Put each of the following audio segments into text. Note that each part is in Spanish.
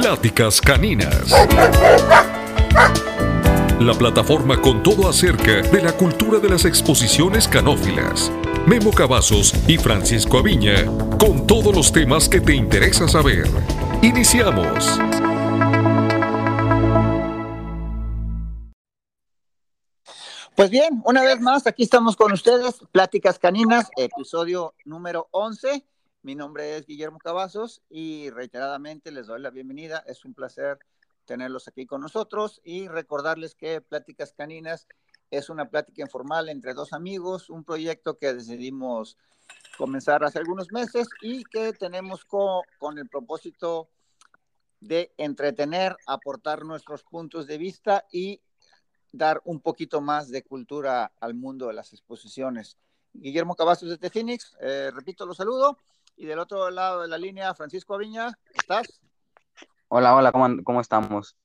Pláticas Caninas. La plataforma con todo acerca de la cultura de las exposiciones canófilas. Memo Cavazos y Francisco Aviña con todos los temas que te interesa saber. Iniciamos. Pues bien, una vez más, aquí estamos con ustedes, Pláticas Caninas, episodio número 11. Mi nombre es Guillermo Cavazos y reiteradamente les doy la bienvenida. Es un placer tenerlos aquí con nosotros y recordarles que Pláticas Caninas es una plática informal entre dos amigos, un proyecto que decidimos comenzar hace algunos meses y que tenemos con el propósito de entretener, aportar nuestros puntos de vista y dar un poquito más de cultura al mundo de las exposiciones. Guillermo Cavazos desde Phoenix, eh, repito, los saludo. Y del otro lado de la línea, Francisco Aviña, ¿estás? Hola, hola, ¿cómo, cómo estamos?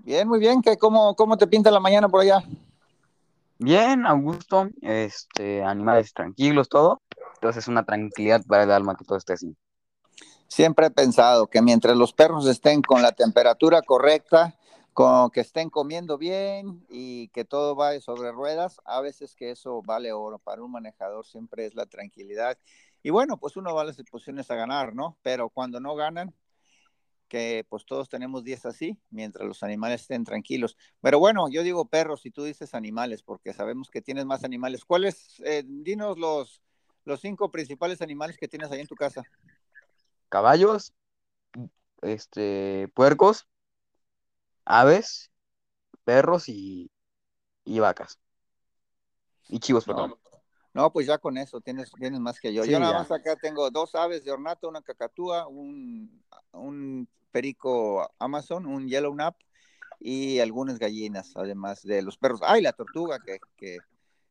Bien, muy bien. ¿Qué, cómo, ¿Cómo te pinta la mañana por allá? Bien, Augusto, este, animales tranquilos, todo. Entonces es una tranquilidad para el alma que todo esté así. Siempre he pensado que mientras los perros estén con la temperatura correcta, con que estén comiendo bien y que todo vaya sobre ruedas, a veces que eso vale oro. Para un manejador siempre es la tranquilidad. Y bueno, pues uno va a las exposiciones a ganar, ¿no? Pero cuando no ganan, que pues todos tenemos 10 así, mientras los animales estén tranquilos. Pero bueno, yo digo perros y tú dices animales, porque sabemos que tienes más animales. ¿Cuáles? Eh, dinos los, los cinco principales animales que tienes ahí en tu casa. Caballos, este, puercos, aves, perros y, vacas. Y chivos, perdón. No, pues ya con eso tienes, tienes más que yo. yo nada más acá tengo dos aves de ornato, una cacatúa, un, un perico Amazon, un yellow nap y algunas gallinas, además de los perros. Ah, y la tortuga que, que,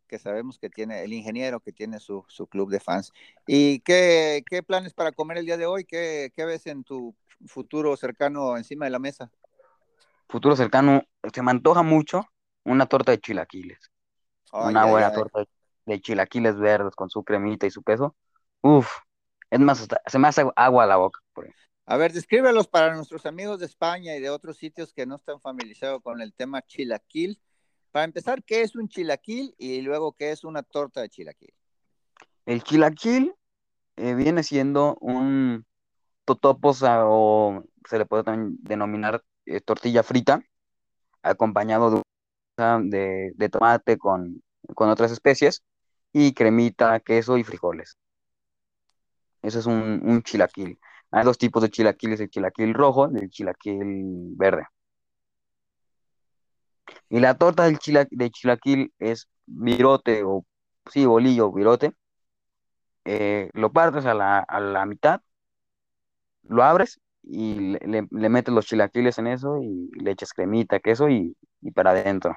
que sabemos que tiene, el ingeniero que tiene su, su club de fans. ¿Y qué, qué, planes para comer el día de hoy? ¿Qué, ¿Qué ves en tu futuro cercano encima de la mesa? futuro cercano, se me antoja mucho una torta de chilaquiles. una buena torta de chilaquiles verdes con su cremita y su queso. Uf, es más, se me hace agua a la boca. A ver, descríbelos para nuestros amigos de España y de otros sitios que no están familiarizados con el tema chilaquil. Para empezar, ¿qué es un chilaquil? Y luego, ¿qué es una torta de chilaquil? El chilaquil eh, viene siendo un totopos o se le puede también denominar eh, tortilla frita, acompañado de, de, tomate con, otras especies, y cremita, queso y frijoles. Eso es un, un, chilaquil. Hay dos tipos de chilaquiles, el chilaquil rojo y el chilaquil verde. Y la torta del de chilaquil es virote o, sí, bolillo, virote. Eh, lo partes a la, a la mitad, lo abres y le, metes los chilaquiles en eso y le echas cremita, queso y, para adentro.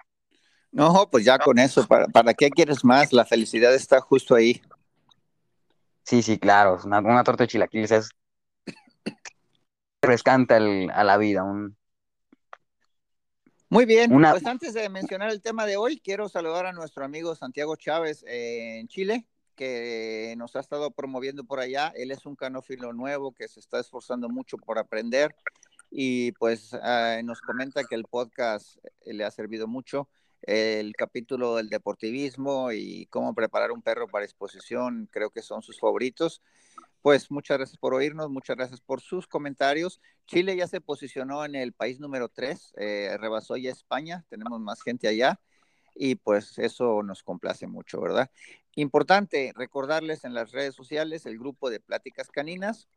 No, pues ya con eso, ¿para, ¿para qué quieres más? La felicidad está justo ahí. Sí, sí, claro, una, una torta de chilaquiles es refrescante a la vida. Un... Muy bien, pues antes de mencionar el tema de hoy, quiero saludar a nuestro amigo Santiago Chávez en Chile, que nos ha estado promoviendo por allá. Él es un canófilo nuevo que se está esforzando mucho por aprender y pues ah, nos comenta que el podcast eh, le ha servido mucho. El capítulo del deportivismo y cómo preparar un perro para exposición creo que son sus favoritos. Pues muchas gracias por oírnos, muchas gracias por sus comentarios. Chile ya se posicionó en el país número 3, eh, rebasó ya España, tenemos más gente allá y pues eso nos complace mucho, ¿verdad? Importante recordarles en las redes sociales el grupo de Pláticas Caninas,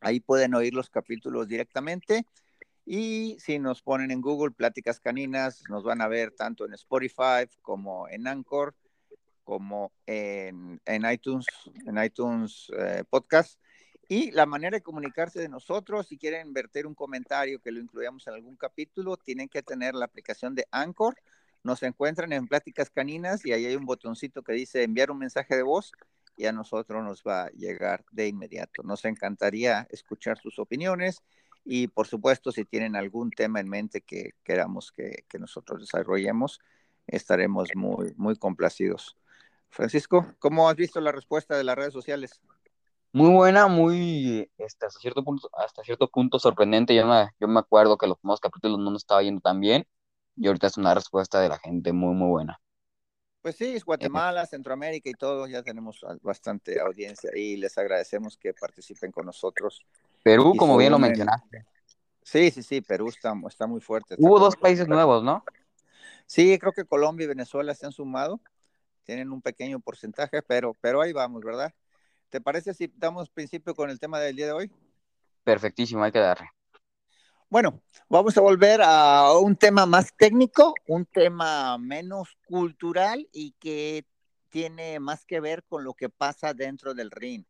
ahí pueden oír los capítulos directamente y si nos ponen en Google Pláticas Caninas, nos van a ver tanto en Spotify como en Anchor, como en, iTunes, en iTunes eh, Podcast. Y la manera de comunicarse de nosotros, si quieren verter un comentario que lo incluyamos en algún capítulo, tienen que tener la aplicación de Anchor nos encuentran en Pláticas Caninas y ahí hay un botoncito que dice enviar un mensaje de voz y a nosotros nos va a llegar de inmediato. Nos encantaría escuchar sus opiniones y por supuesto si tienen algún tema en mente que queramos que, nosotros desarrollemos, estaremos muy, muy complacidos. Francisco, ¿cómo has visto la respuesta de las redes sociales? Muy buena, muy, este, hasta cierto punto, hasta cierto punto sorprendente. Yo me, yo me acuerdo que los primeros capítulos no nos estaba yendo tan bien y ahorita es una respuesta de la gente muy, muy buena. Pues sí, es Guatemala, Centroamérica y todo, ya tenemos bastante audiencia y les agradecemos que participen con nosotros. Perú, como bien lo mencionaste. Sí, sí, sí, Perú está, está muy fuerte. Hubo dos países nuevos, ¿no? Sí, creo que Colombia y Venezuela se han sumado, tienen un pequeño porcentaje, pero, pero ahí vamos, ¿verdad? ¿Te parece si damos principio con el tema del día de hoy? Perfectísimo, hay que darle. Bueno, vamos a volver a un tema más técnico, un tema menos cultural y que tiene más que ver con lo que pasa dentro del ring.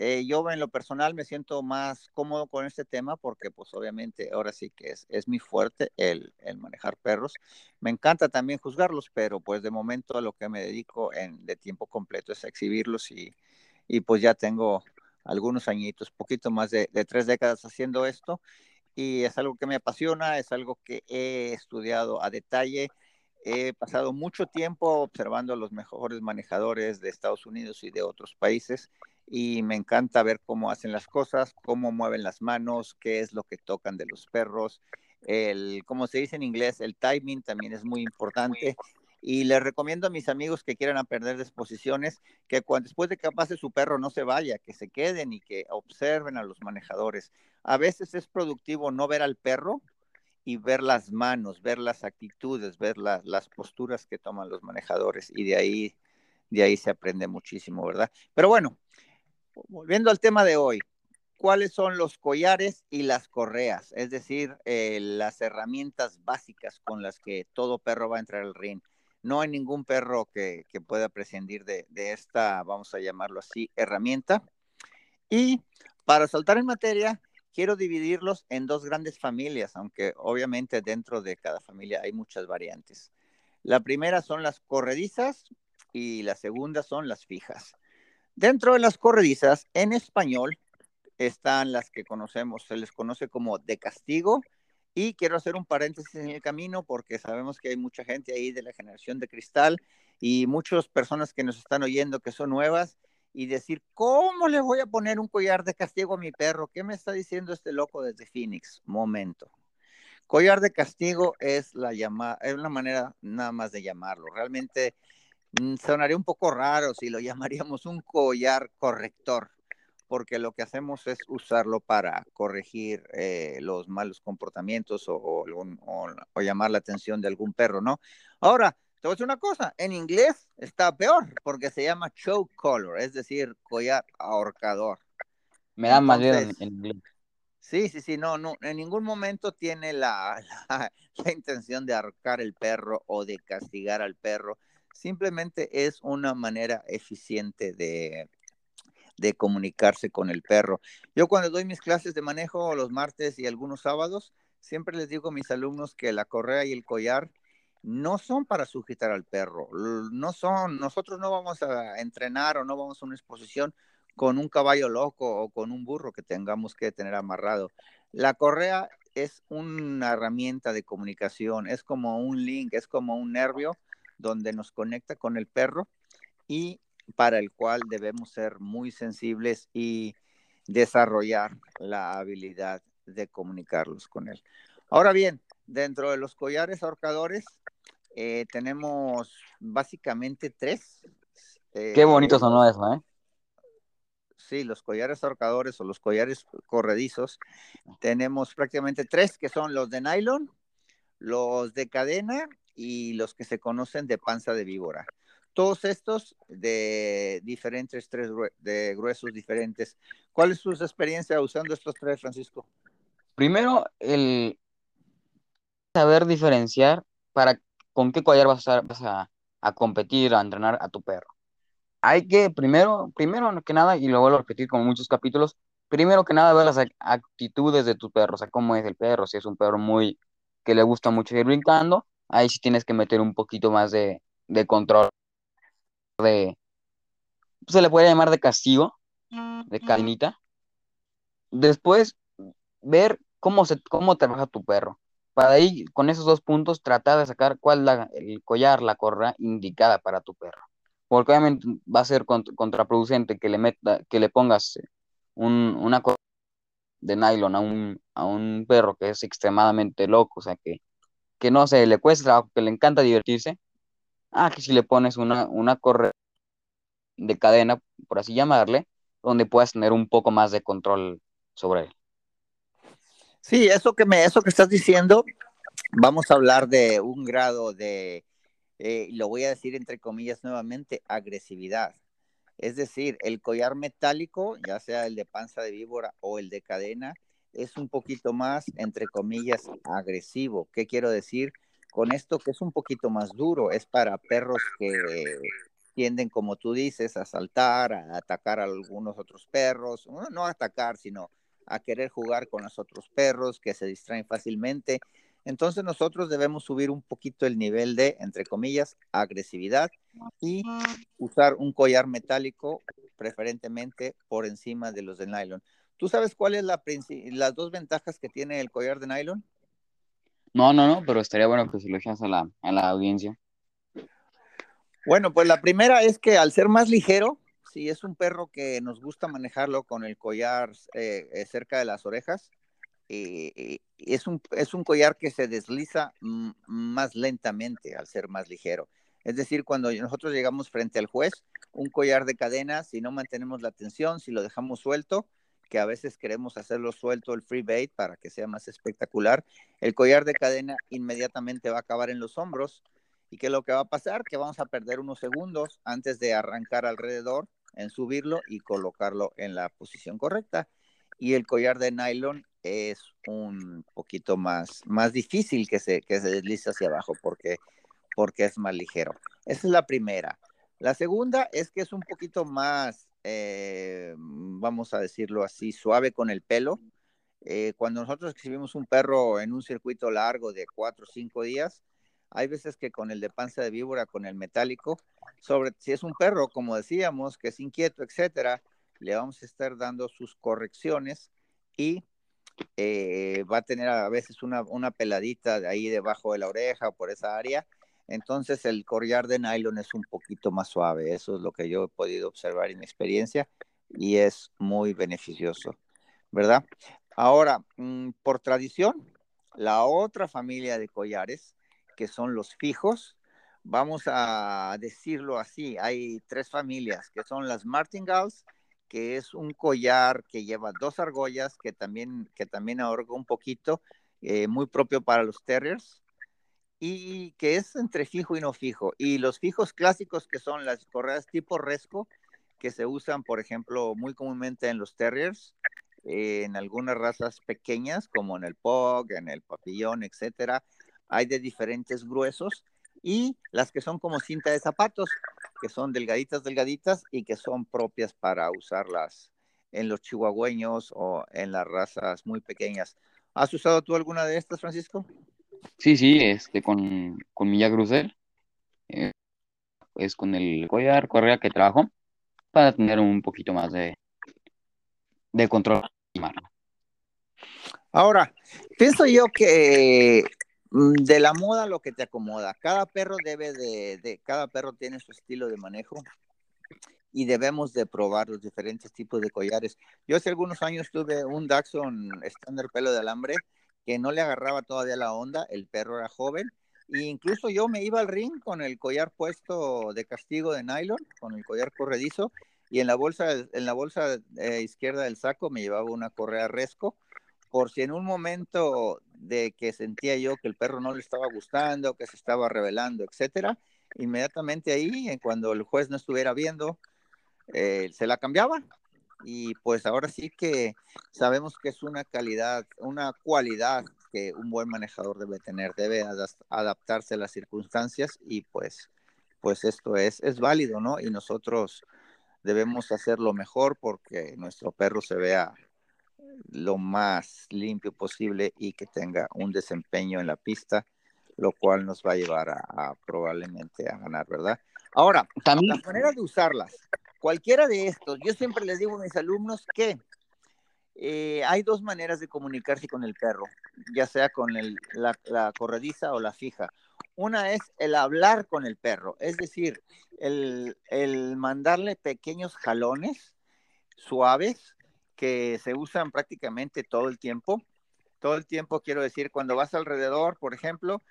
Eh, yo en lo personal me siento más cómodo con este tema porque pues obviamente ahora sí que es, es muy fuerte el, el, manejar perros. Me encanta también juzgarlos, pero pues de momento a lo que me dedico en, de tiempo completo es exhibirlos y, y pues ya tengo algunos añitos, poquito más de, tres décadas haciendo esto y es algo que me apasiona, es algo que he estudiado a detalle. He pasado mucho tiempo observando a los mejores manejadores de Estados Unidos y de otros países y me encanta ver cómo hacen las cosas, cómo mueven las manos, qué es lo que tocan de los perros. El, como se dice en inglés, el timing también es muy importante y les recomiendo a mis amigos que quieran aprender de exposiciones que cuando, después de que pase su perro no se vaya, que se queden y que observen a los manejadores. A veces es productivo no ver al perro y ver las manos, ver las actitudes, ver las posturas que toman los manejadores y de ahí, de ahí se aprende muchísimo, ¿verdad? Pero bueno, volviendo al tema de hoy, ¿cuáles son los collares y las correas? Es decir, eh, las herramientas básicas con las que todo perro va a entrar al ring no hay ningún perro que, pueda prescindir de, esta, vamos a llamarlo así, herramienta. Y para saltar en materia, quiero dividirlos en dos grandes familias, aunque obviamente dentro de cada familia hay muchas variantes. La primera son las corredizas y la segunda son las fijas. Dentro de las corredizas, en español, están las que conocemos, se les conoce como de castigo y quiero hacer un paréntesis en el camino porque sabemos que hay mucha gente ahí de la generación de cristal y muchas personas que nos están oyendo que son nuevas y decir, ¿cómo le voy a poner un collar de castigo a mi perro? ¿Qué me está diciendo este loco desde Phoenix? Momento. Collar de castigo es la llama es una manera nada más de llamarlo. Realmente sonaría un poco raro si lo llamaríamos un collar corrector porque lo que hacemos es usarlo para corregir eh, los malos comportamientos o, llamar la atención de algún perro, ¿no? Ahora, te voy a decir una cosa, en inglés está peor porque se llama choke collar, es decir, collar ahorcador. Me da más en, inglés. Sí, sí, sí, no, no, en ningún momento tiene la, la intención de ahorcar el perro o de castigar al perro, simplemente es una manera eficiente de, de comunicarse con el perro. Yo cuando doy mis clases de manejo los martes y algunos sábados, siempre les digo a mis alumnos que la correa y el collar no son para sujetar al perro, no son, nosotros no vamos a entrenar o no vamos a una exposición con un caballo loco o con un burro que tengamos que tener amarrado. La correa es una herramienta de comunicación, es como un link, es como un nervio donde nos conecta con el perro y para el cual debemos ser muy sensibles y desarrollar la habilidad de comunicarlos con él. Ahora bien, dentro de los collares ahorcadores eh, tenemos básicamente tres. Qué bonito sonó eso, ¿eh? Sí, los collares ahorcadores o los collares corredizos. Tenemos prácticamente tres que son los de nylon, los de cadena y los que se conocen de panza de víbora todos estos de diferentes tres de gruesos diferentes. ¿Cuál es su experiencia usando estos tres, Francisco? Primero, el saber diferenciar para con qué collar vas a, vas a, competir, a entrenar a tu perro. Hay que primero, primero que nada, y lo vuelvo a repetir como muchos capítulos, primero que nada ver las actitudes de tu perro, o sea, cómo es el perro, si es un perro muy que le gusta mucho ir brincando, ahí sí tienes que meter un poquito más de, de control de, se le puede llamar de castigo, de cadenita. Después, ver cómo, se, cómo trabaja tu perro. Para ahí, con esos dos puntos, tratar de sacar cuál es el collar, la correa indicada para tu perro. Porque obviamente va a ser contraproducente que le, meta, que le pongas una cosa de nylon a un, a un perro que es extremadamente loco, o sea, que, que no sé, le cuesta trabajo, que le encanta divertirse, ah, que si le pones una, una correa de cadena, por así llamarle, donde puedas tener un poco más de control sobre él. Sí, eso que me, eso que estás diciendo, vamos a hablar de un grado de, eh, lo voy a decir entre comillas nuevamente, agresividad. Es decir, el collar metálico, ya sea el de panza de víbora o el de cadena, es un poquito más, entre comillas, agresivo. ¿Qué quiero decir? Con esto que es un poquito más duro, es para perros que tienden, como tú dices, a saltar, a atacar a algunos otros perros, no a atacar, sino a querer jugar con los otros perros que se distraen fácilmente. Entonces nosotros debemos subir un poquito el nivel de, entre comillas, agresividad y usar un collar metálico, preferentemente por encima de los de nylon. ¿Tú sabes cuáles la las dos ventajas que tiene el collar de nylon? No, no, no, pero estaría bueno que se lo echas a la, a la audiencia. Bueno, pues la primera es que al ser más ligero, si es un perro que nos gusta manejarlo con el collar eh, eh, cerca de las orejas, eh, es, un, es un collar que se desliza más lentamente al ser más ligero. Es decir, cuando nosotros llegamos frente al juez, un collar de cadena, si no mantenemos la tensión, si lo dejamos suelto, que a veces queremos hacerlo suelto el free bait para que sea más espectacular, el collar de cadena inmediatamente va a acabar en los hombros. ¿Y qué es lo que va a pasar? Que vamos a perder unos segundos antes de arrancar alrededor en subirlo y colocarlo en la posición correcta. Y el collar de nylon es un poquito más, más difícil que se, que se deslice hacia abajo porque, porque es más ligero. Esa es la primera. La segunda es que es un poquito más, eh, vamos a decirlo así, suave con el pelo. Eh, cuando nosotros exhibimos un perro en un circuito largo de cuatro o cinco días, hay veces que con el de panza de víbora, con el metálico, sobre si es un perro, como decíamos, que es inquieto, etcétera, le vamos a estar dando sus correcciones y eh, va a tener a veces una, una peladita de ahí debajo de la oreja o por esa área. Entonces el collar de nylon es un poquito más suave. Eso es lo que yo he podido observar en mi experiencia y es muy beneficioso, ¿verdad? Ahora, mm, por tradición, la otra familia de collares, que son los fijos, vamos a decirlo así, hay tres familias, que son las martingales, que es un collar que lleva dos argollas, que también, que también ahorga un poquito, eh, muy propio para los terriers, y que es entre fijo y no fijo. Y los fijos clásicos, que son las correas tipo resco, que se usan, por ejemplo, muy comúnmente en los terriers, en algunas razas pequeñas, como en el Pug, en el Papillón, etcétera. Hay de diferentes gruesos y las que son como cinta de zapatos, que son delgaditas, delgaditas y que son propias para usarlas en los chihuahueños o en las razas muy pequeñas. ¿Has usado tú alguna de estas, Francisco? Sí, sí, este, con, con mi Jack eh, es con el collar, correa que trabajo para tener un poquito más de, de control. Ahora, pienso yo que Mm, de la moda lo que te acomoda. Cada perro debe de, cada perro tiene su estilo de manejo y debemos de probar los diferentes tipos de collares. Yo hace algunos años tuve un Dachshund estándar pelo de alambre que no le agarraba todavía la onda, el perro era joven, e incluso yo me iba al ring con el collar puesto de castigo de nylon, con el collar corredizo, y en la bolsa, en la bolsa eh, izquierda del saco me llevaba una correa resco, por si en un momento de que sentía yo que el perro no le estaba gustando, que se estaba revelando, etcétera, inmediatamente ahí, cuando el juez no estuviera viendo, eh, se la cambiaba. Y pues ahora sí que sabemos que es una calidad, una cualidad que un buen manejador debe tener, debe adaptarse a las circunstancias y pues, pues esto es, es válido, ¿no? Y nosotros debemos hacerlo mejor porque nuestro perro se vea lo más limpio posible y que tenga un desempeño en la pista, lo cual nos va a llevar a, probablemente a ganar, ¿verdad? Ahora, También... la manera de usarlas, cualquiera de estos, yo siempre les digo a mis alumnos que eh, hay dos maneras de comunicarse con el perro, ya sea con la, corrediza o la fija. Una es el hablar con el perro, es decir, el, el mandarle pequeños jalones suaves que se usan prácticamente todo el tiempo. Todo el tiempo, quiero decir, cuando vas alrededor, por ejemplo,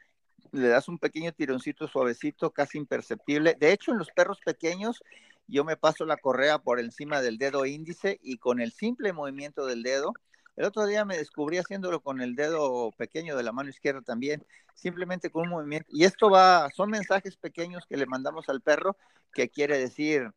le das un pequeño tironcito suavecito, casi imperceptible. De hecho, en los perros pequeños, yo me paso la correa por encima del dedo índice y con el simple movimiento del dedo, el otro día me descubrí haciéndolo con el dedo pequeño de la mano izquierda también, simplemente con un movimiento. Y esto va, son mensajes pequeños que le mandamos al perro que quiere decir,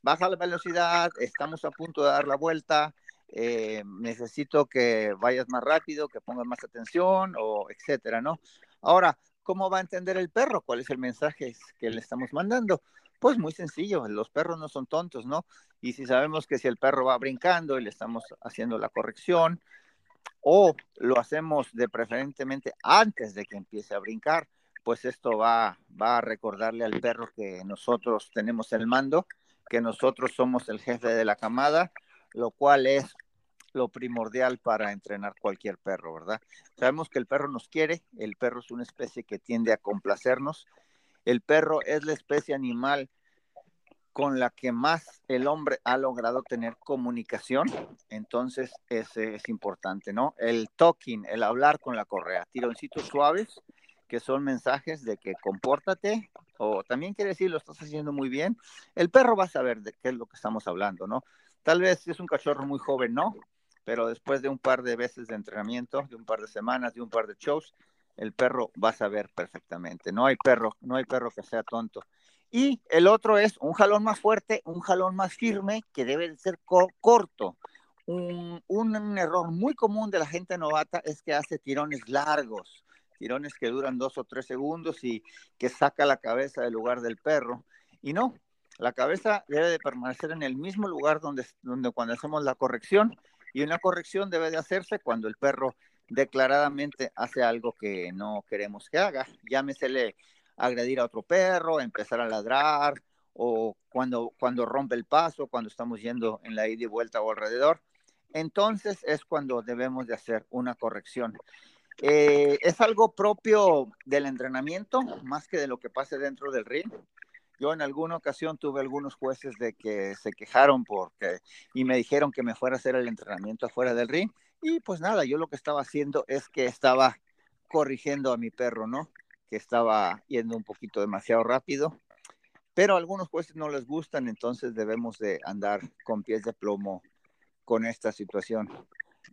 baja la velocidad, estamos a punto de dar la vuelta, eh, necesito que vayas más rápido, que pongas más atención, o etcétera, ¿no? Ahora, ¿cómo va a entender el perro? ¿Cuál es el mensaje que le estamos mandando? Pues muy sencillo, los perros no son tontos, ¿no? Y si sabemos que si el perro va brincando y le estamos haciendo la corrección, o lo hacemos de preferentemente antes de que empiece a brincar, pues esto va, va a recordarle al perro que nosotros tenemos el mando, que nosotros somos el jefe de la camada, lo cual es lo primordial para entrenar cualquier perro, ¿verdad? Sabemos que el perro nos quiere, el perro es una especie que tiende a complacernos, el perro es la especie animal con la que más el hombre ha logrado tener comunicación, entonces ese es importante, ¿no? El talking, el hablar con la correa, tironcitos suaves, que son mensajes de que compórtate, o también quiere decir lo estás haciendo muy bien, el perro va a saber de qué es lo que estamos hablando, ¿no? Tal vez es un cachorro muy joven, no, pero después de un par de veces de entrenamiento, de un par de semanas, de un par de shows, el perro va a saber perfectamente. No hay perro, no hay perro que sea tonto. Y el otro es un jalón más fuerte, un jalón más firme, que debe ser corto. Un, error muy común de la gente novata es que hace tirones largos, tirones que duran dos o tres segundos y que saca la cabeza del lugar del perro. Y no, la cabeza debe de permanecer en el mismo lugar donde, donde cuando hacemos la corrección y una corrección debe de hacerse cuando el perro declaradamente hace algo que no queremos que haga. Llámesele agredir a otro perro, empezar a ladrar o cuando, cuando rompe el paso, cuando estamos yendo en la ida y vuelta o alrededor. Entonces es cuando debemos de hacer una corrección. Eh, es algo propio del entrenamiento, más que de lo que pase dentro del ring. Yo en alguna ocasión tuve algunos jueces de que se quejaron porque y me dijeron que me fuera a hacer el entrenamiento afuera del ring y pues nada, yo lo que estaba haciendo es que estaba corrigiendo a mi perro, ¿no? Que estaba yendo un poquito demasiado rápido, pero a algunos jueces no les gustan, entonces debemos de andar con pies de plomo con esta situación.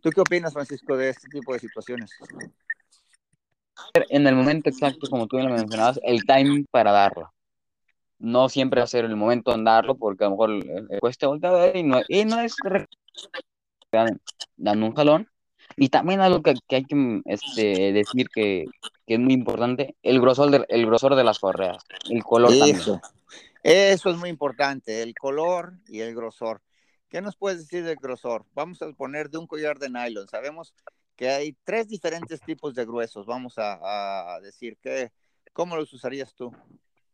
¿Tú qué opinas, Francisco, de este tipo de situaciones? En el momento exacto, como tú lo mencionabas, el timing para darlo no siempre va a ser el momento de andarlo, porque a lo mejor le cuesta voltear y no, y no es dando un jalón. Y también algo que, que hay que este, decir que, que, es muy importante, el grosor, de, el grosor de las correas, el color Eso. Eso es muy importante, el color y el grosor. ¿Qué nos puedes decir del grosor? Vamos a poner de un collar de nylon. Sabemos que hay tres diferentes tipos de gruesos. Vamos a, a decir que, ¿cómo los usarías tú?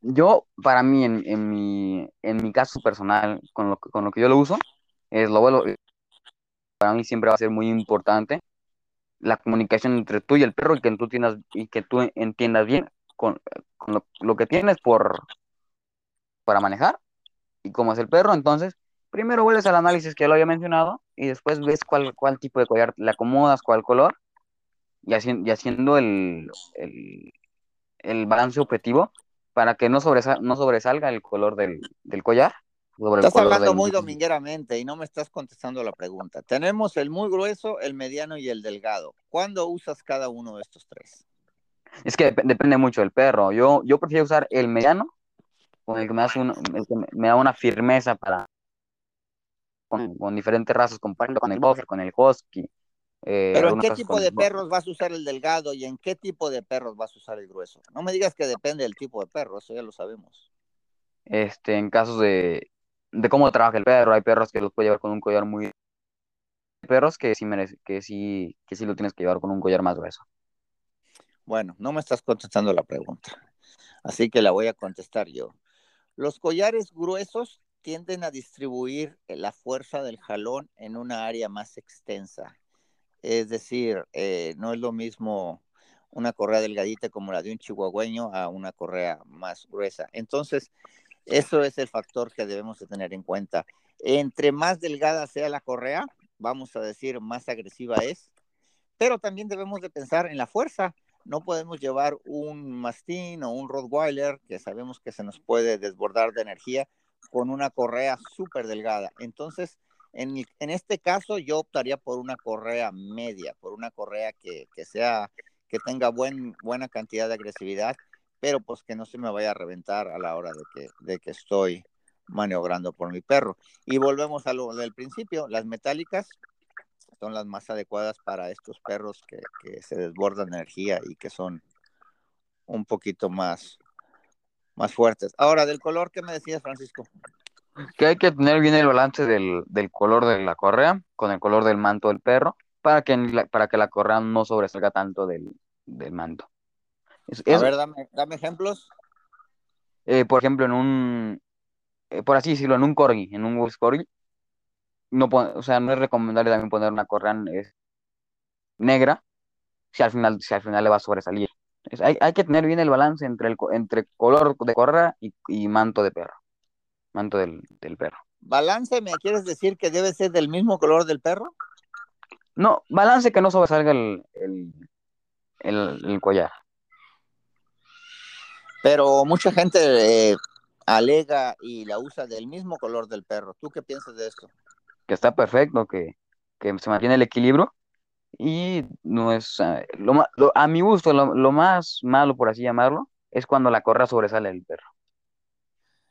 Yo, para mí, en, en, mi, en mi caso personal, con lo, con lo que yo lo uso, es lo bueno, para mí siempre va a ser muy importante la comunicación entre tú y el perro y que tú, entiendas, y que tú entiendas bien con, lo, que tienes por para manejar y cómo es el perro. Entonces, primero vuelves al análisis que ya lo había mencionado y después ves cuál, cuál tipo de collar le acomodas, cuál color y, y haciendo el, el, el balance objetivo para que no, no sobresalga el color del, collar. Estás hablando muy domingueramente y no me estás contestando la pregunta. Tenemos el muy grueso, el mediano y el delgado. ¿Cuándo usas cada uno de estos tres? Es que depende mucho del perro. Yo, yo prefiero usar el mediano, con el que me, hace me da una firmeza para con, diferentes razas, comparando con el buffer, con el husky, eh, Pero ¿en qué tipo de perros vas a usar el delgado y en qué tipo de perros vas a usar el grueso? No me digas que depende del tipo de perro, eso ya lo sabemos. Este, en casos de, de cómo trabaja el perro, hay perros que los puede llevar con un collar muy... Hay perros que sí, merece, que, sí, que sí lo tienes que llevar con un collar más grueso. Bueno, no me estás contestando la pregunta, así que la voy a contestar yo. Los collares gruesos tienden a distribuir la fuerza del jalón en una área más extensa es decir, eh, no es lo mismo una correa delgadita como la de un chihuahueño a una correa más gruesa. Entonces, eso es el factor que debemos de tener en cuenta. Entre más delgada sea la correa, vamos a decir, más agresiva es. Pero también debemos de pensar en la fuerza. No podemos llevar un mastín o un rottweiler que sabemos que se nos puede desbordar de energía con una correa súper delgada. Entonces, en, este caso yo optaría por una correa media, por una correa que, sea, que tenga buen, buena cantidad de agresividad, pero pues que no se me vaya a reventar a la hora de que, de que estoy maniobrando por mi perro. Y volvemos a lo del principio, las metálicas son las más adecuadas para estos perros que, que se desbordan energía y que son un poquito más, más fuertes. Ahora, del color, ¿qué me decías, Francisco? Que hay que tener bien el balance del, del color de la correa con el color del manto del perro para que, para que la correa no sobresalga tanto del, del manto. Es, A ver, dame, dame ejemplos. Eh, por ejemplo, en un, eh, por así decirlo, en un corgi, en un wolf corgi, no, o sea, no es recomendable también poner una correa eh, negra si al final, si al final le va a sobresalir. Es, hay, hay, que tener bien el balance entre, el, entre color de correa y, y manto de perro, manto del, del, perro. ¿Balance me quieres decir que debe ser del mismo color del perro? No, balance que no sobresalga el, el, el, el collar. Pero mucha gente eh, alega y la usa del mismo color del perro. ¿Tú qué piensas de esto? Que está perfecto, que, que se mantiene el equilibrio y no es, uh, lo, lo, a mi gusto, lo, lo, más malo, por así llamarlo, es cuando la correa sobresale del perro.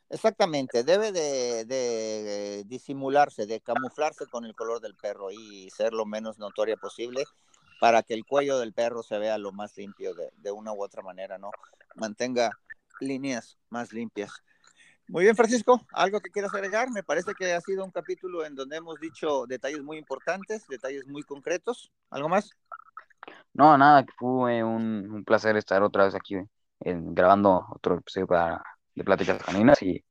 Exactamente, debe de, de, disimularse, de camuflarse con el color del perro y ser lo menos notoria posible para que el cuello del perro se vea lo más limpio de, de una u otra manera, ¿no? Mantenga líneas más limpias. Muy bien, Francisco, ¿algo que quieras agregar? Me parece que ha sido un capítulo en donde hemos dicho detalles muy importantes, detalles muy concretos. ¿Algo más? No, nada, que fue un, placer estar otra vez aquí en, grabando otro episodio para, de Pláticas Caninas y,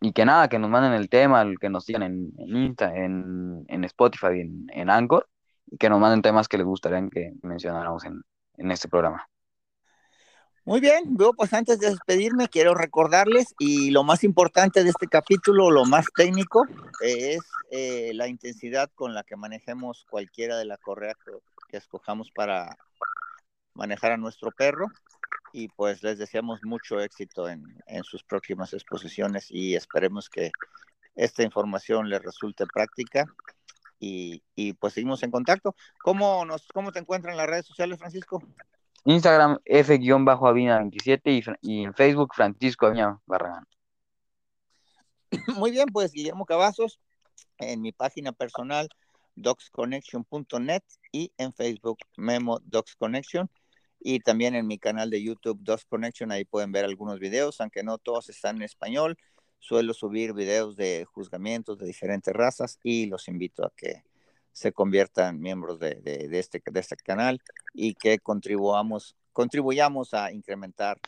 y que nada, que nos manden el tema, que nos sigan en, en Insta, en, en Spotify, en, en Anchor, y que nos manden temas que les gustaría que mencionáramos en, en este programa. Muy bien, luego pues antes de despedirme quiero recordarles y lo más importante de este capítulo, lo más técnico, es eh, la intensidad con la que manejemos cualquiera de la correa que, que, escojamos para manejar a nuestro perro y pues les deseamos mucho éxito en, en sus próximas exposiciones y esperemos que esta información les resulte práctica y, y, pues seguimos en contacto. ¿Cómo, nos, ¿Cómo te encuentran en las redes sociales, Francisco? Instagram F-Avina27 y, y, en Facebook Francisco Avina Barragán. Muy bien, pues Guillermo Cavazos, en mi página personal docsconnection.net y en Facebook Memo Docs Connection y también en mi canal de YouTube Docs Connection, ahí pueden ver algunos videos, aunque no todos están en español. Suelo subir videos de juzgamientos de diferentes razas y los invito a que se conviertan miembros de, de, de, este, de este canal y que contribuyamos, contribuyamos a incrementar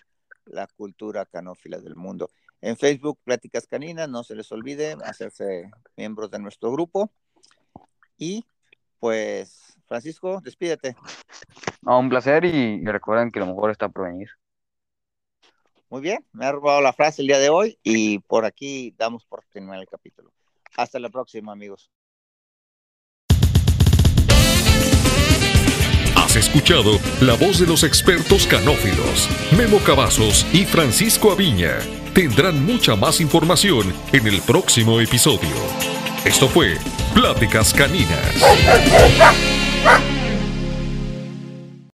la cultura canófila del mundo. En Facebook, Pláticas Caninas, no se les olvide hacerse miembros de nuestro grupo. Y pues, Francisco, despídete. No, un placer y, recuerden que lo mejor está por venir. Muy bien, me ha robado la frase el día de hoy y por aquí damos por terminar el capítulo. Hasta la próxima, amigos. Has escuchado la voz de los expertos canófilos, Memo Cavazos y Francisco Aviña. Tendrán mucha más información en el próximo episodio. Esto fue Pláticas Caninas.